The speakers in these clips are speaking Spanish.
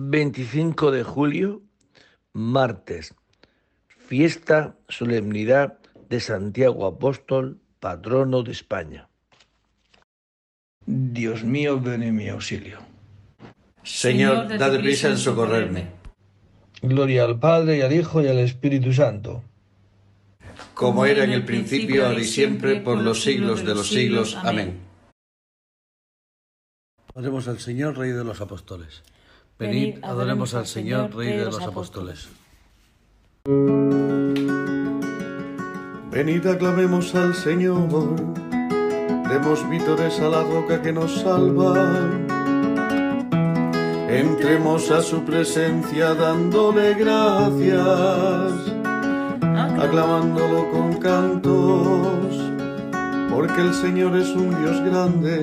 25 de julio, martes, fiesta, solemnidad de Santiago Apóstol, patrono de España. Dios mío, ven en mi auxilio. Señor, dad prisa en socorrerme. Gloria al Padre y al Hijo y al Espíritu Santo. Como era en el principio, ahora y siempre, por los siglos de los siglos. Amén. Oremos al Señor, Rey de los Apóstoles. Venid, adoremos al Señor, Rey de los Apóstoles. Venid, aclamemos al Señor, demos vítores a la roca que nos salva. Entremos a su presencia dándole gracias, aclamándolo con cantos, porque el Señor es un Dios grande,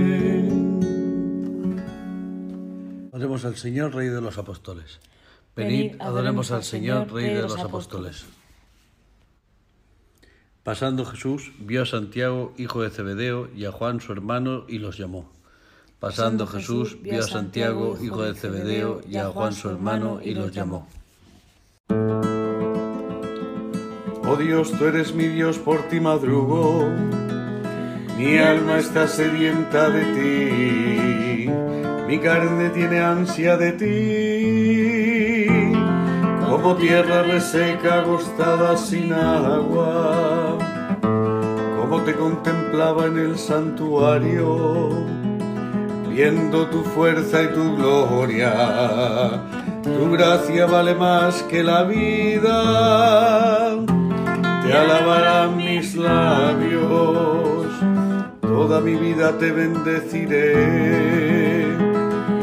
Adoremos al Señor, Rey de los Apóstoles. Venid, adoremos al Señor, Rey de los Apóstoles. Pasando Jesús, vio a Santiago, hijo de Zebedeo, y a Juan, su hermano, y los llamó. Pasando Jesús, vio a Santiago, hijo de Zebedeo, y a Juan, su hermano, y los llamó. Oh Dios, tú eres mi Dios, por ti madrugo. Mi alma está sedienta de ti, mi carne tiene ansia de ti, como tierra reseca, agostada sin agua. Como te contemplaba en el santuario, viendo tu fuerza y tu gloria. Tu gracia vale más que la vida, te alabarán mis labios, toda mi vida te bendeciré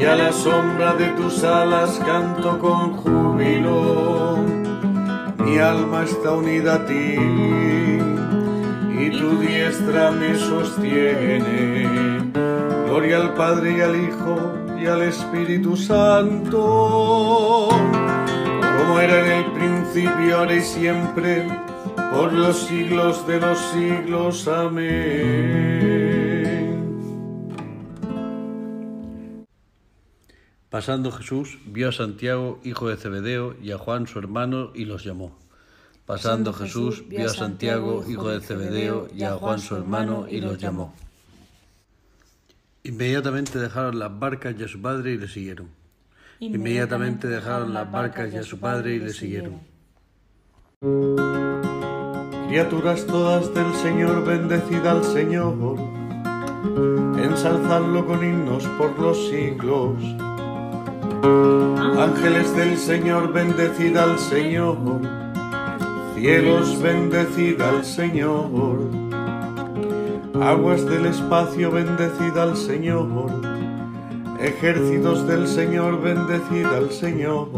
y a la sombra de tus alas canto con júbilo mi alma está unida a ti y tu diestra me sostiene. Gloria al Padre y al Hijo y al Espíritu Santo, como era en el principio, ahora y siempre, por los siglos de los siglos. Amén. Pasando Jesús, vio a Santiago, hijo de Zebedeo, y a Juan, su hermano, y los llamó. Pasando Jesús, vio a Santiago, hijo de Zebedeo, y a Juan, su hermano, y los llamó. Inmediatamente dejaron las barcas y a su padre y le siguieron. Inmediatamente dejaron las barcas y a su padre y le siguieron. Criaturas todas del Señor, bendecid al Señor, ensalzadlo con himnos por los siglos. Ángeles del Señor, bendecid al Señor, cielos, bendecid al Señor, aguas del espacio, bendecid al Señor, ejércitos del Señor, bendecid al Señor.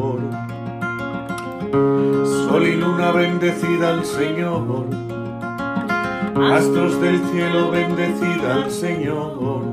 Sol y luna, bendecida al Señor. Astros del cielo, bendecida al Señor.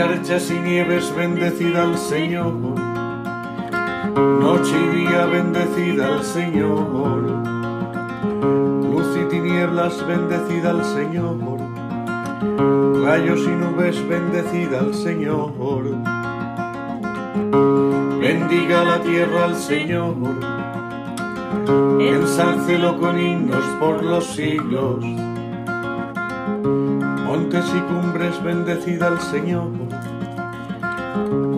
Escarchas y nieves, bendecida al Señor. Noche y día, bendecida al Señor. Luz y tinieblas, bendecida al Señor. Rayos y nubes, bendecida al Señor bendiga la tierra al Señor, ensálcelo con himnos por los siglos. Montes y cumbres, bendecida al Señor,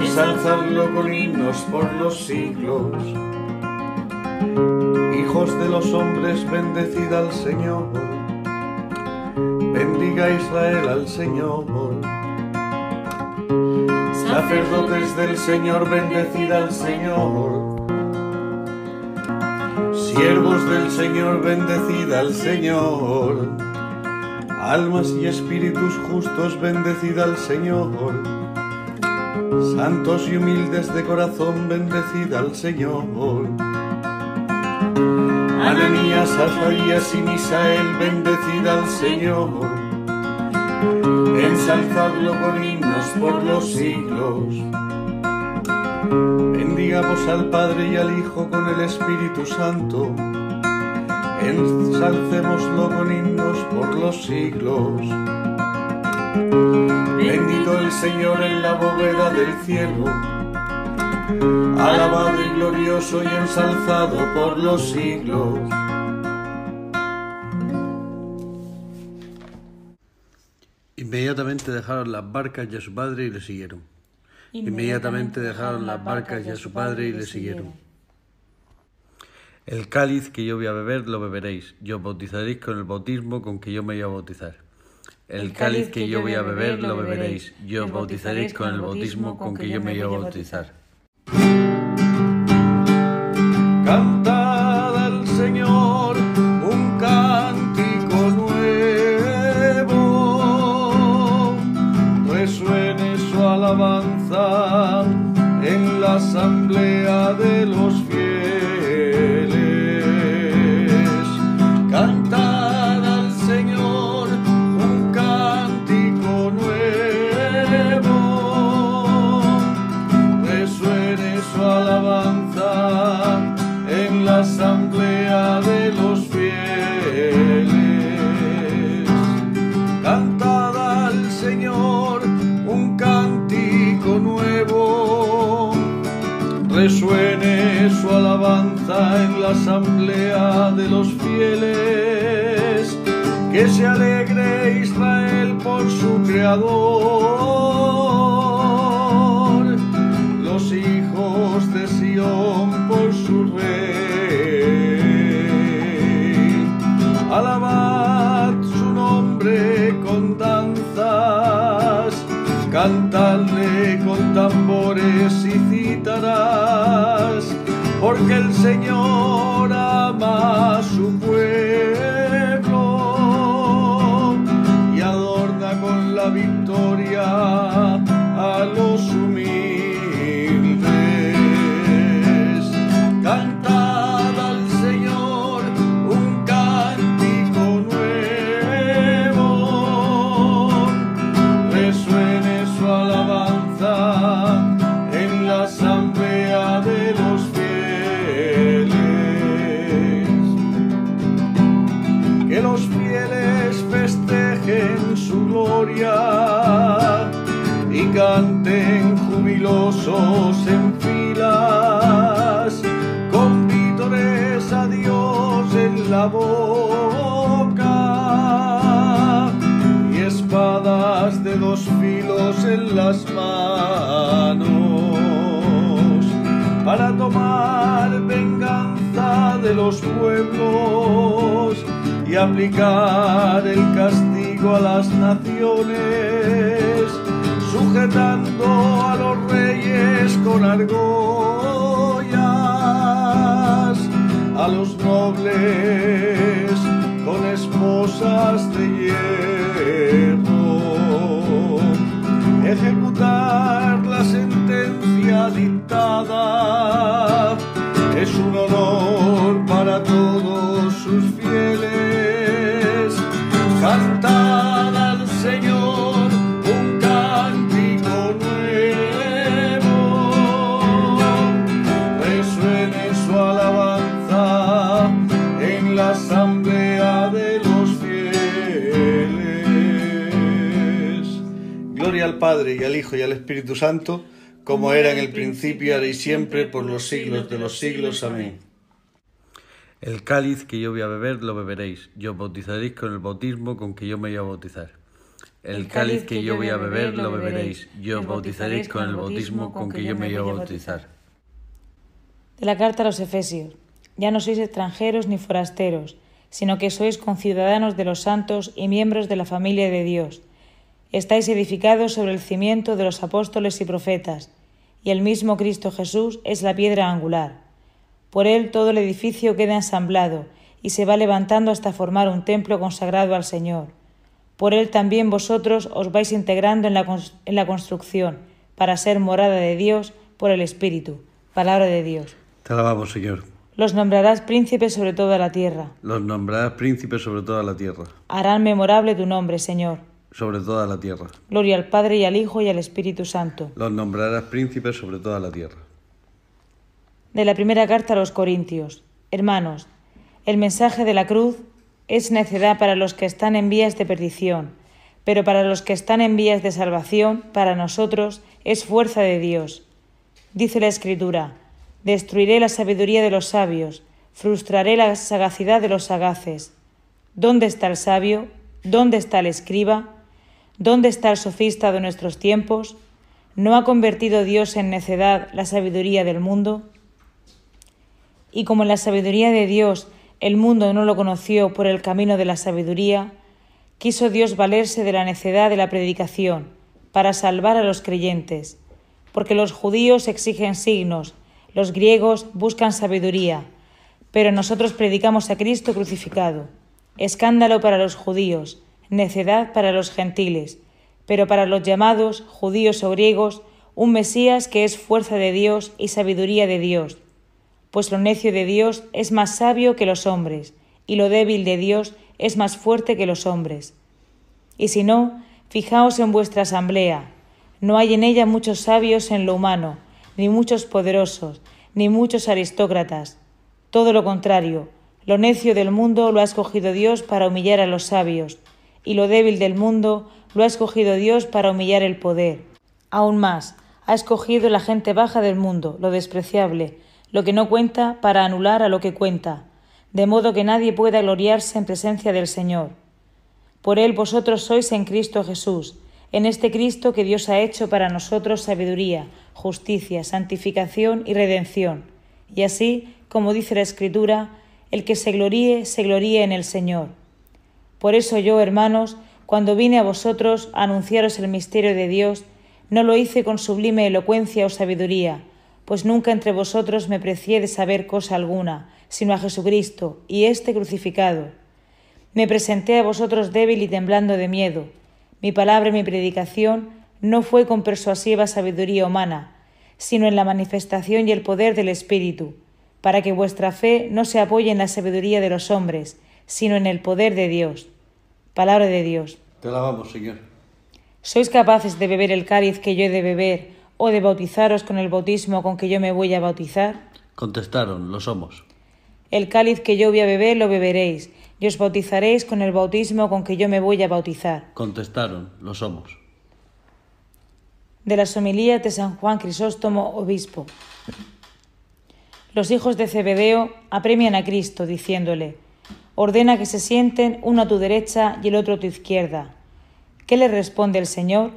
Ensalzadlo con himnos por los siglos. Hijos de los hombres, bendecida al Señor. Bendiga Israel al Señor sacerdotes del Señor, bendecid al Señor. Siervos del Señor, bendecid al Señor. Almas y espíritus justos, bendecid al Señor. Santos y humildes de corazón, bendecid al Señor. Ananías, Azarías y Misael, bendecid al Señor ensalzadlo con himnos por los siglos. Bendigamos al Padre y al Hijo con el Espíritu Santo. Ensalcémoslo con himnos por los siglos. Bendito el Señor en la bóveda del cielo. Alabado y glorioso y ensalzado por los siglos. Inmediatamente dejaron las barcas y a su padre y le siguieron. Inmediatamente dejaron las barcas y a su padre y le siguieron. El cáliz que yo voy a beber lo beberéis, yo bautizaréis con el bautismo con que yo me voy a bautizar. El cáliz que yo voy a beber lo beberéis, yo bautizaréis con el bautismo con que yo me voy a bautizar. asamblea de los creador, los hijos de Sión por su rey. Alabad su nombre con danzas, cantadle con tambores y citarás porque el Señor ama su pueblo y espadas de dos filos en las manos para tomar venganza de los pueblos y aplicar el castigo a las naciones sujetando a los reyes con argollas, a los nobles con esposas de hierro, ejecutar la sentencia dictada es un honor para todos al Padre y al Hijo y al Espíritu Santo, como era en el principio, ahora y siempre, por los siglos de los siglos. Amén. El cáliz que yo voy a beber lo beberéis, yo bautizaréis con el bautismo con que yo me voy a bautizar. El cáliz que yo voy a beber lo beberéis, yo bautizaréis con el bautismo con que yo me voy a bautizar. De la carta a los Efesios. Ya no sois extranjeros ni forasteros, sino que sois conciudadanos de los santos y miembros de la familia de Dios estáis edificados sobre el cimiento de los apóstoles y profetas, y el mismo Cristo Jesús es la piedra angular. Por él todo el edificio queda ensamblado y se va levantando hasta formar un templo consagrado al Señor. Por él también vosotros os vais integrando en la, en la construcción, para ser morada de Dios por el Espíritu. Palabra de Dios. Te alabamos, Señor. Los nombrarás príncipes sobre toda la tierra. Los nombrarás príncipes sobre toda la tierra. Harán memorable tu nombre, Señor sobre toda la tierra. Gloria al Padre y al Hijo y al Espíritu Santo. Los nombrarás príncipes sobre toda la tierra. De la primera carta a los Corintios. Hermanos, el mensaje de la cruz es necedad para los que están en vías de perdición, pero para los que están en vías de salvación, para nosotros es fuerza de Dios. Dice la Escritura, destruiré la sabiduría de los sabios, frustraré la sagacidad de los sagaces. ¿Dónde está el sabio? ¿Dónde está el escriba? ¿Dónde está el sofista de nuestros tiempos? ¿No ha convertido Dios en necedad la sabiduría del mundo? Y como en la sabiduría de Dios el mundo no lo conoció por el camino de la sabiduría, quiso Dios valerse de la necedad de la predicación para salvar a los creyentes, porque los judíos exigen signos, los griegos buscan sabiduría, pero nosotros predicamos a Cristo crucificado, escándalo para los judíos, necedad para los gentiles, pero para los llamados, judíos o griegos, un Mesías que es fuerza de Dios y sabiduría de Dios. Pues lo necio de Dios es más sabio que los hombres, y lo débil de Dios es más fuerte que los hombres. Y si no, fijaos en vuestra asamblea, no hay en ella muchos sabios en lo humano, ni muchos poderosos, ni muchos aristócratas. Todo lo contrario, lo necio del mundo lo ha escogido Dios para humillar a los sabios, y lo débil del mundo lo ha escogido Dios para humillar el poder. Aún más, ha escogido la gente baja del mundo, lo despreciable, lo que no cuenta para anular a lo que cuenta, de modo que nadie pueda gloriarse en presencia del Señor. Por él vosotros sois en Cristo Jesús, en este Cristo que Dios ha hecho para nosotros sabiduría, justicia, santificación y redención. Y así, como dice la Escritura, el que se gloríe, se gloríe en el Señor. Por eso yo, hermanos, cuando vine a vosotros a anunciaros el misterio de Dios, no lo hice con sublime elocuencia o sabiduría, pues nunca entre vosotros me precié de saber cosa alguna, sino a Jesucristo y éste crucificado. Me presenté a vosotros débil y temblando de miedo. Mi palabra y mi predicación no fue con persuasiva sabiduría humana, sino en la manifestación y el poder del Espíritu, para que vuestra fe no se apoye en la sabiduría de los hombres, sino en el poder de Dios. Palabra de Dios. Te alabamos, Señor. ¿Sois capaces de beber el cáliz que yo he de beber o de bautizaros con el bautismo con que yo me voy a bautizar? Contestaron, lo somos. El cáliz que yo voy a beber lo beberéis, y os bautizaréis con el bautismo con que yo me voy a bautizar. Contestaron, lo somos. De las homilías de San Juan Crisóstomo, obispo. Los hijos de Zebedeo apremian a Cristo, diciéndole, ordena que se sienten uno a tu derecha y el otro a tu izquierda. ¿Qué le responde el Señor?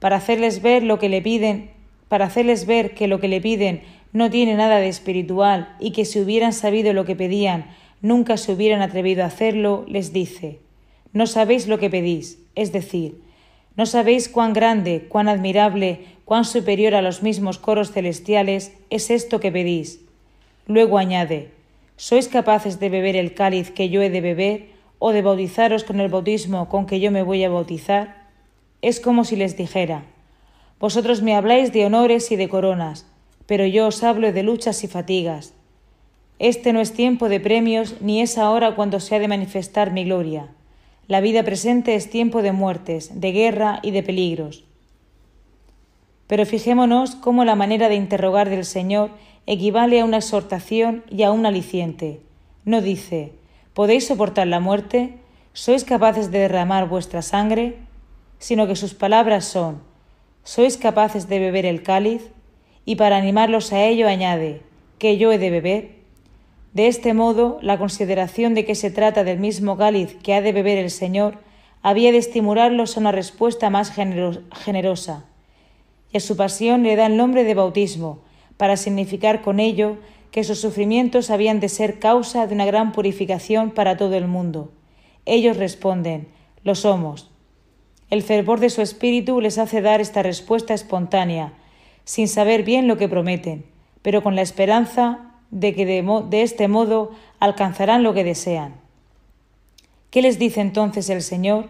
Para hacerles ver lo que le piden, para hacerles ver que lo que le piden no tiene nada de espiritual y que si hubieran sabido lo que pedían, nunca se hubieran atrevido a hacerlo, les dice, no sabéis lo que pedís, es decir, no sabéis cuán grande, cuán admirable, cuán superior a los mismos coros celestiales es esto que pedís. Luego añade, ¿sois capaces de beber el cáliz que yo he de beber o de bautizaros con el bautismo con que yo me voy a bautizar? Es como si les dijera, vosotros me habláis de honores y de coronas, pero yo os hablo de luchas y fatigas. Este no es tiempo de premios, ni es ahora cuando se ha de manifestar mi gloria. La vida presente es tiempo de muertes, de guerra y de peligros. Pero fijémonos cómo la manera de interrogar del Señor equivale a una exhortación y a un aliciente. No dice, ¿podéis soportar la muerte? ¿Sois capaces de derramar vuestra sangre? Sino que sus palabras son, ¿sois capaces de beber el cáliz? Y para animarlos a ello añade, ¿que yo he de beber? De este modo, la consideración de que se trata del mismo cáliz que ha de beber el Señor había de estimularlos a una respuesta más generosa. Y a su pasión le da el nombre de bautismo, para significar con ello que sus sufrimientos habían de ser causa de una gran purificación para todo el mundo. Ellos responden, lo somos. El fervor de su espíritu les hace dar esta respuesta espontánea, sin saber bien lo que prometen, pero con la esperanza de que de, este modo alcanzarán lo que desean. ¿Qué les dice entonces el Señor?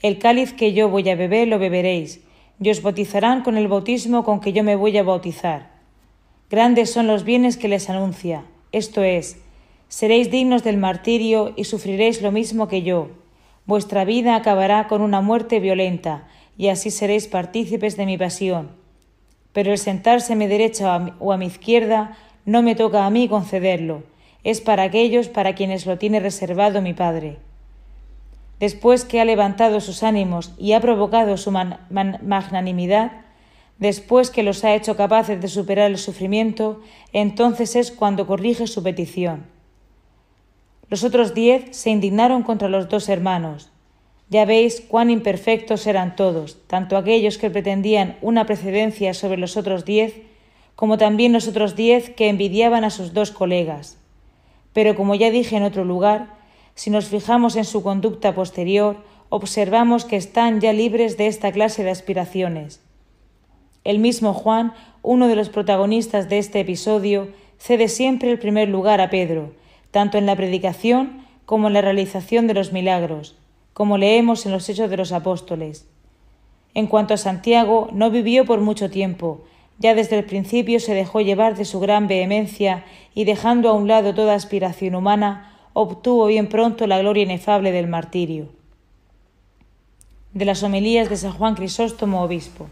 El cáliz que yo voy a beber lo beberéis, y os bautizarán con el bautismo con que yo me voy a bautizar. Grandes son los bienes que les anuncia, esto es, seréis dignos del martirio y sufriréis lo mismo que yo. Vuestra vida acabará con una muerte violenta, y así seréis partícipes de mi pasión. Pero el sentarse a mi derecha o a mi izquierda no me toca a mí concederlo, es para aquellos para quienes lo tiene reservado mi Padre. Después que ha levantado sus ánimos y ha provocado su magnanimidad, después que los ha hecho capaces de superar el sufrimiento, entonces es cuando corrige su petición. Los otros diez se indignaron contra los dos hermanos. Ya veis cuán imperfectos eran todos, tanto aquellos que pretendían una precedencia sobre los otros diez, como también los otros diez que envidiaban a sus dos colegas. Pero como ya dije en otro lugar, si nos fijamos en su conducta posterior, observamos que están ya libres de esta clase de aspiraciones. El mismo Juan, uno de los protagonistas de este episodio, cede siempre el primer lugar a Pedro, tanto en la predicación como en la realización de los milagros, como leemos en los Hechos de los Apóstoles. En cuanto a Santiago, no vivió por mucho tiempo, ya desde el principio se dejó llevar de su gran vehemencia y dejando a un lado toda aspiración humana, obtuvo bien pronto la gloria inefable del martirio. De las homilías de San Juan Crisóstomo, obispo.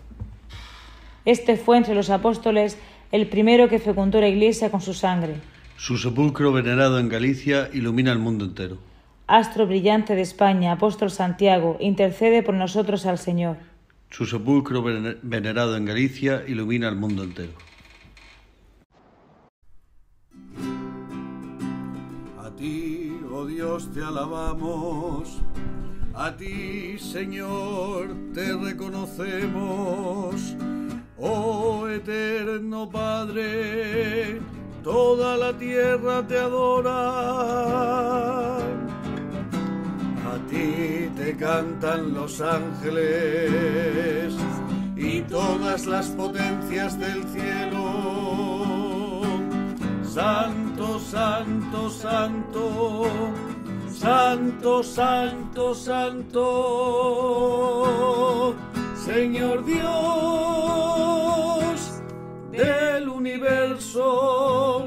Este fue entre los apóstoles el primero que fecundó la Iglesia con su sangre. Su sepulcro venerado en Galicia ilumina el mundo entero. Astro brillante de España, apóstol Santiago, intercede por nosotros al Señor. Su sepulcro venerado en Galicia ilumina el mundo entero. A ti, oh Dios, te alabamos. A ti, Señor, te reconocemos. Oh eterno Padre, toda la tierra te adora ti te cantan los ángeles y todas las potencias del cielo. Santo, santo, santo, santo, santo, santo, Señor Dios del universo.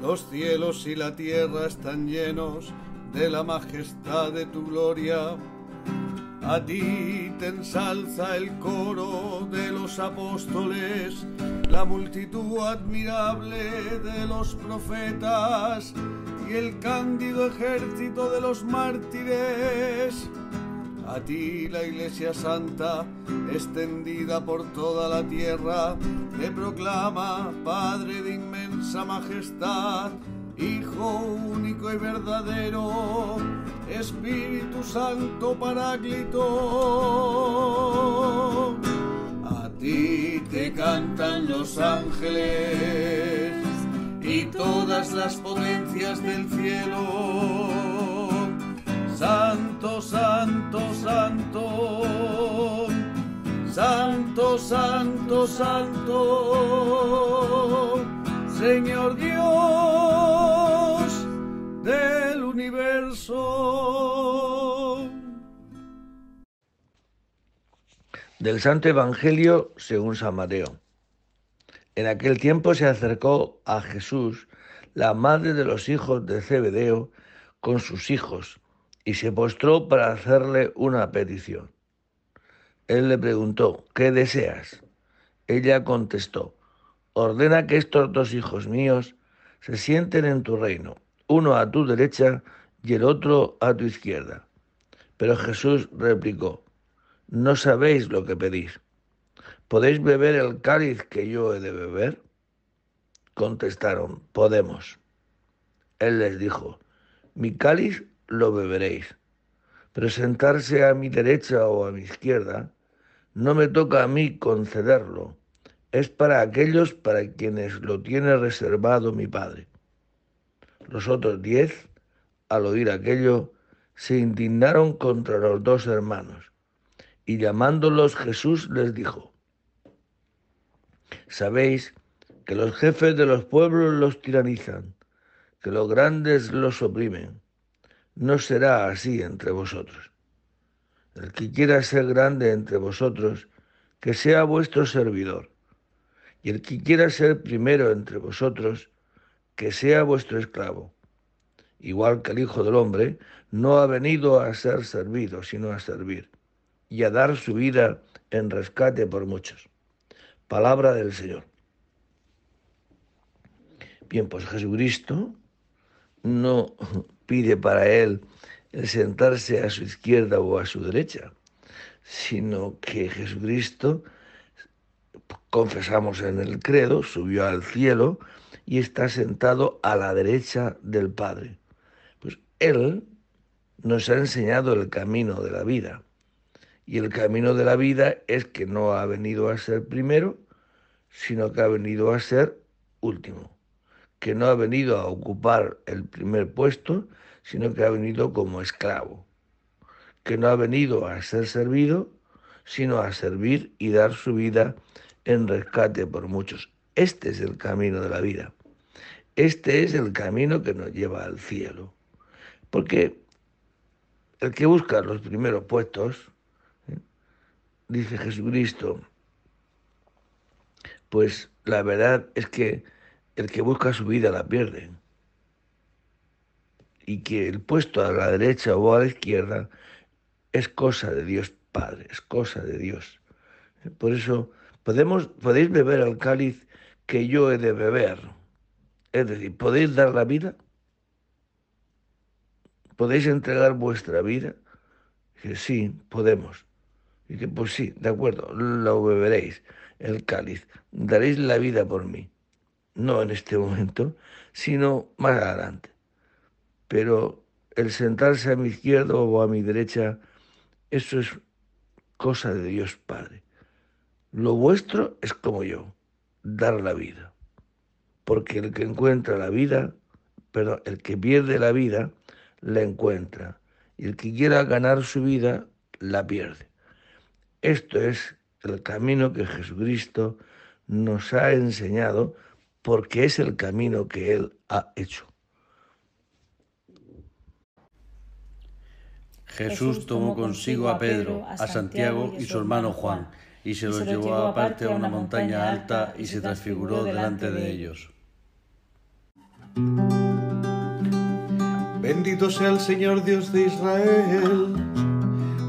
Los cielos y la tierra están llenos de la majestad de tu gloria. A ti te ensalza el coro de los apóstoles, la multitud admirable de los profetas y el cándido ejército de los mártires. A ti la Iglesia Santa, extendida por toda la tierra, te proclama, Padre de inmensa majestad, Hijo único y verdadero, Espíritu Santo Paráclito. A ti te cantan los ángeles y todas las potencias del cielo. Santo, santo, santo, santo, santo, santo, Señor Dios del universo. Del Santo Evangelio según San Mateo. En aquel tiempo se acercó a Jesús la madre de los hijos de Zebedeo con sus hijos y se postró para hacerle una petición. Él le preguntó, ¿qué deseas? Ella contestó, ordena que estos dos hijos míos se sienten en tu reino, uno a tu derecha y el otro a tu izquierda. Pero Jesús replicó, no sabéis lo que pedís. ¿Podéis beber el cáliz que yo he de beber? Contestaron, podemos. Él les dijo, mi cáliz lo beberéis. Pero sentarse a mi derecha o a mi izquierda no me toca a mí concederlo. Es para aquellos para quienes lo tiene reservado mi Padre. Los otros diez, al oír aquello, se indignaron contra los dos hermanos, y llamándolos Jesús les dijo, Sabéis que los jefes de los pueblos los tiranizan, que los grandes los oprimen no será así entre vosotros. El que quiera ser grande entre vosotros, que sea vuestro servidor. Y el que quiera ser primero entre vosotros, que sea vuestro esclavo. Igual que el Hijo del Hombre no ha venido a ser servido, sino a servir, y a dar su vida en rescate por muchos. Palabra del Señor. Bien, pues Jesucristo no pide para él el sentarse a su izquierda o a su derecha, sino que Jesucristo, confesamos en el credo, subió al cielo y está sentado a la derecha del Padre. Pues Él nos ha enseñado el camino de la vida. Y el camino de la vida es que no ha venido a ser primero, sino que ha venido a ser último que no ha venido a ocupar el primer puesto, sino que ha venido como esclavo, que no ha venido a ser servido, sino a servir y dar su vida en rescate por muchos. Este es el camino de la vida. Este es el camino que nos lleva al cielo. Porque el que busca los primeros puestos, ¿eh? dice Jesucristo, pues la verdad es que el que busca su vida la pierde. Y que el puesto a la derecha o a la izquierda es cosa de Dios Padre, es cosa de Dios. Por eso podemos, podéis beber el cáliz que yo he de beber. Es decir, ¿podéis dar la vida? ¿Podéis entregar vuestra vida? Que sí, podemos. Y que pues sí, de acuerdo, lo beberéis, el cáliz, daréis la vida por mí no en este momento, sino más adelante. Pero el sentarse a mi izquierda o a mi derecha, eso es cosa de Dios Padre. Lo vuestro es como yo, dar la vida. Porque el que encuentra la vida, perdón, el que pierde la vida, la encuentra. Y el que quiera ganar su vida, la pierde. Esto es el camino que Jesucristo nos ha enseñado porque es el camino que Él ha hecho. Jesús tomó consigo a Pedro, a Santiago y su hermano Juan, y se los llevó aparte a una montaña alta y se transfiguró delante de ellos. Bendito sea el Señor Dios de Israel,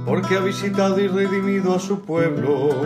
porque ha visitado y redimido a su pueblo,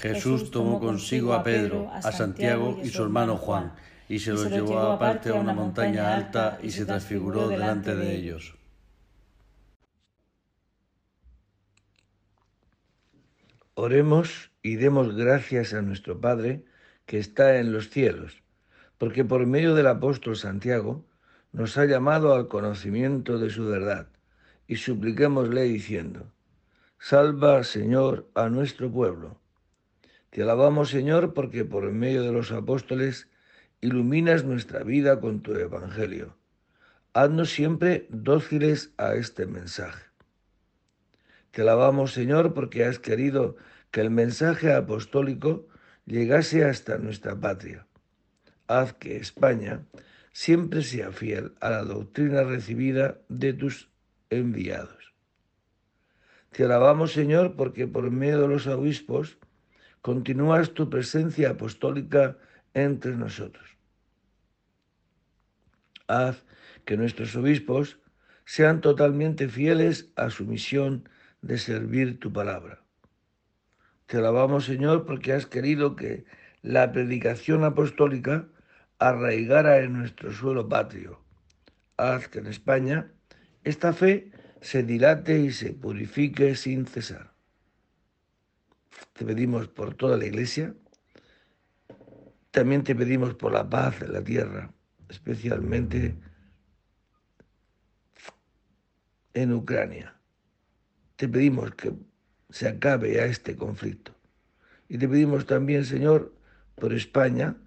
Jesús tomó consigo a Pedro, a Santiago y su hermano Juan, y se los llevó aparte a una montaña alta y se transfiguró delante de ellos. Oremos y demos gracias a nuestro Padre que está en los cielos, porque por medio del apóstol Santiago nos ha llamado al conocimiento de su verdad, y supliquémosle diciendo, Salva, Señor, a nuestro pueblo. Te alabamos, Señor, porque por medio de los apóstoles iluminas nuestra vida con tu Evangelio. Haznos siempre dóciles a este mensaje. Te alabamos, Señor, porque has querido que el mensaje apostólico llegase hasta nuestra patria. Haz que España siempre sea fiel a la doctrina recibida de tus enviados. Te alabamos, Señor, porque por medio de los obispos continúas tu presencia apostólica entre nosotros. Haz que nuestros obispos sean totalmente fieles a su misión de servir tu palabra. Te alabamos, Señor, porque has querido que la predicación apostólica arraigara en nuestro suelo patrio. Haz que en España esta fe se dilate y se purifique sin cesar. Te pedimos por toda la Iglesia, también te pedimos por la paz en la tierra, especialmente en Ucrania. Te pedimos que se acabe a este conflicto. Y te pedimos también, Señor, por España,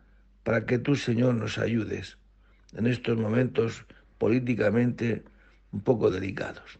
para que tú, Señor, nos ayudes en estos momentos políticamente un poco delicados.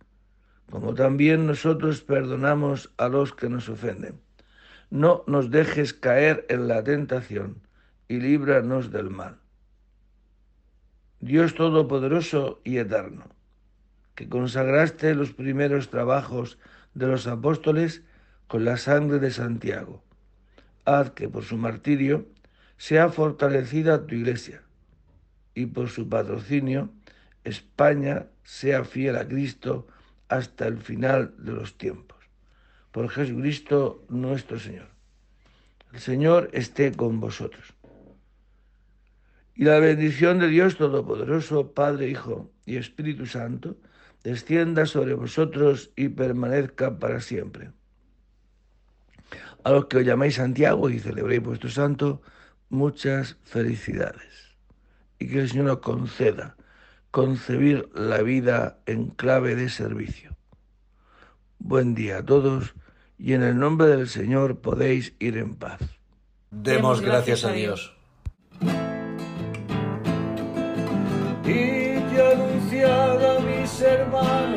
como también nosotros perdonamos a los que nos ofenden. no nos dejes caer en la tentación y líbranos del mal. Dios Todopoderoso y Eterno, que consagraste los primeros trabajos de los apóstoles con la sangre de Santiago, haz que por su martirio sea fortalecida tu iglesia y por su patrocinio España sea fiel a Cristo hasta el final de los tiempos. Por Jesucristo nuestro Señor. El Señor esté con vosotros. Y la bendición de Dios Todopoderoso, Padre, Hijo y Espíritu Santo, descienda sobre vosotros y permanezca para siempre. A los que os llamáis Santiago y celebréis vuestro santo, muchas felicidades. Y que el Señor os conceda concebir la vida en clave de servicio. Buen día a todos y en el nombre del Señor podéis ir en paz. Demos gracias a Dios. Y te anunciad a mis hermanos